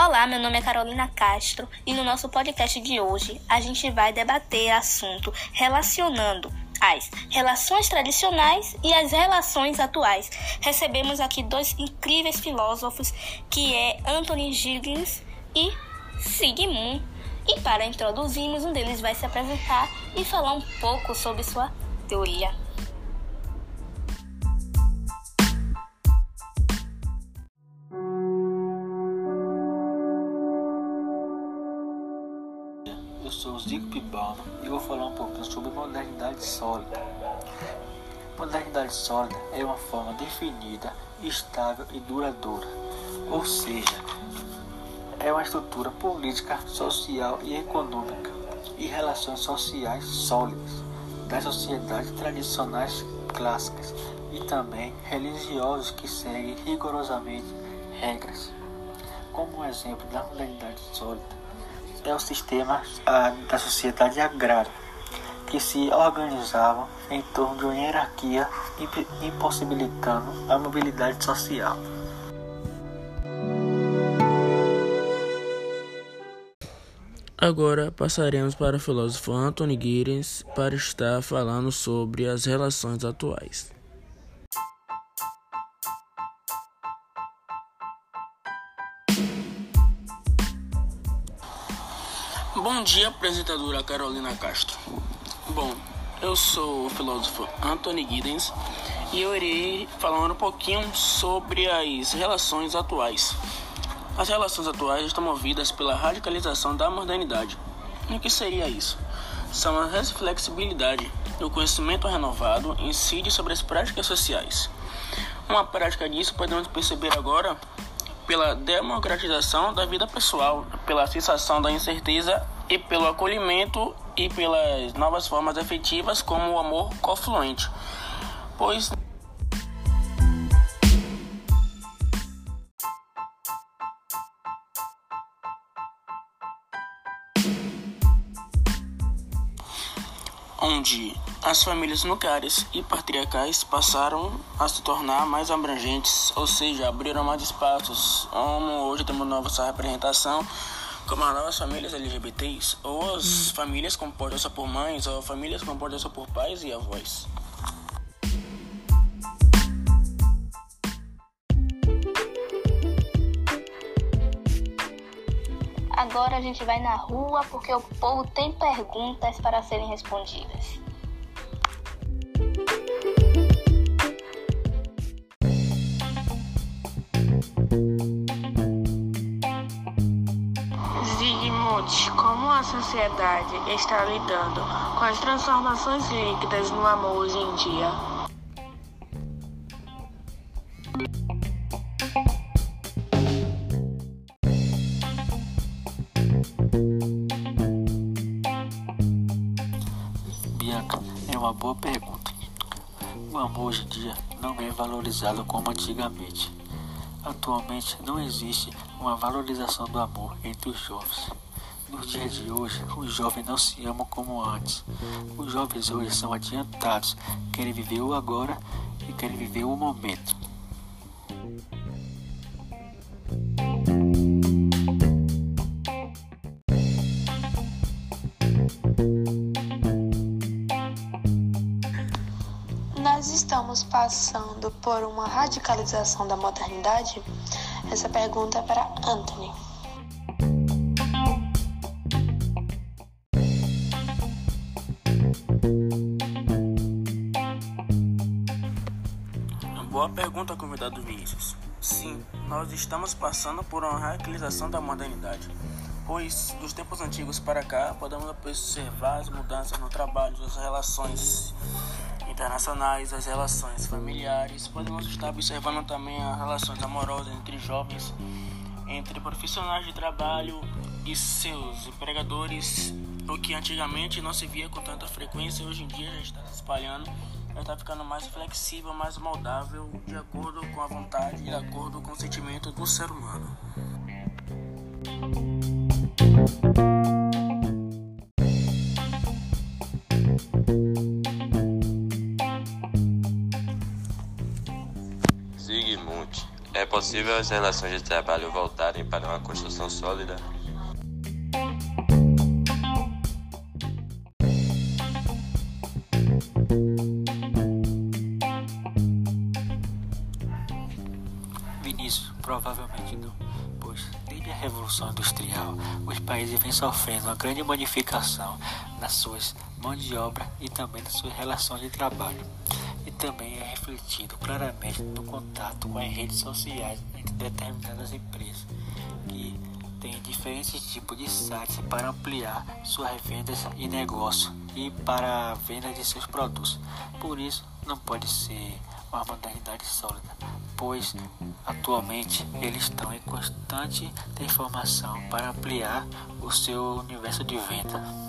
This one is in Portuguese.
Olá, meu nome é Carolina Castro e no nosso podcast de hoje a gente vai debater assunto relacionando as relações tradicionais e as relações atuais. Recebemos aqui dois incríveis filósofos que é Anthony Giddens e Sigmund. E para introduzirmos, um deles vai se apresentar e falar um pouco sobre sua teoria. O Zico Pibano e vou falar um pouquinho sobre modernidade sólida. Modernidade sólida é uma forma definida, estável e duradoura, ou seja, é uma estrutura política, social e econômica e relações sociais sólidas das sociedades tradicionais clássicas e também religiosos que seguem rigorosamente regras. Como um exemplo da modernidade sólida, é o sistema a, da sociedade agrária, que se organizavam em torno de uma hierarquia impossibilitando a mobilidade social. Agora passaremos para o filósofo Anthony Giddens para estar falando sobre as relações atuais. Bom dia, apresentadora Carolina Castro. Bom, eu sou o filósofo Anthony Giddens e eu irei falar um pouquinho sobre as relações atuais. As relações atuais estão movidas pela radicalização da modernidade. E o que seria isso? São a reflexibilidade, o conhecimento renovado incide sobre as práticas sociais. Uma prática disso podemos perceber agora pela democratização da vida pessoal, pela sensação da incerteza e pelo acolhimento e pelas novas formas afetivas como o amor confluente. Pois onde as famílias nucleares e patriarcais passaram a se tornar mais abrangentes, ou seja, abriram mais espaços. Como hoje temos nova representação, como as novas famílias LGBTs, ou as famílias compostas só por mães, ou famílias compostas só por pais e avós. Agora a gente vai na rua porque o povo tem perguntas para serem respondidas. Zygmunt, como a sociedade está lidando com as transformações líquidas no amor hoje em dia? Bianca, é uma boa pergunta. O amor hoje em dia não é valorizado como antigamente. Atualmente não existe uma valorização do amor entre os jovens. Nos dias de hoje, os jovens não se amam como antes. Os jovens hoje são adiantados, querem viver o agora e querem viver o momento. Nós estamos passando por uma radicalização da modernidade? Essa pergunta é para Anthony. Boa pergunta, convidado Vinícius. Sim, nós estamos passando por uma radicalização da modernidade, pois dos tempos antigos para cá podemos observar as mudanças no trabalho, as relações internacionais, as relações familiares. Podemos estar observando também as relações amorosas entre jovens, entre profissionais de trabalho e seus empregadores, o que antigamente não se via com tanta frequência, hoje em dia já está se espalhando, já está ficando mais flexível, mais moldável, de acordo com a vontade, de acordo com o sentimento do ser humano. É possível as relações de trabalho voltarem para uma construção sólida? Vinícius, provavelmente não, pois desde a Revolução Industrial os países vêm sofrendo uma grande modificação nas suas mãos de obra e também nas suas relações de trabalho. E também é refletido claramente no contato com as redes sociais entre determinadas empresas que têm diferentes tipos de sites para ampliar suas vendas e negócio e para a venda de seus produtos. Por isso, não pode ser uma modernidade sólida, pois atualmente eles estão em constante transformação para ampliar o seu universo de venda.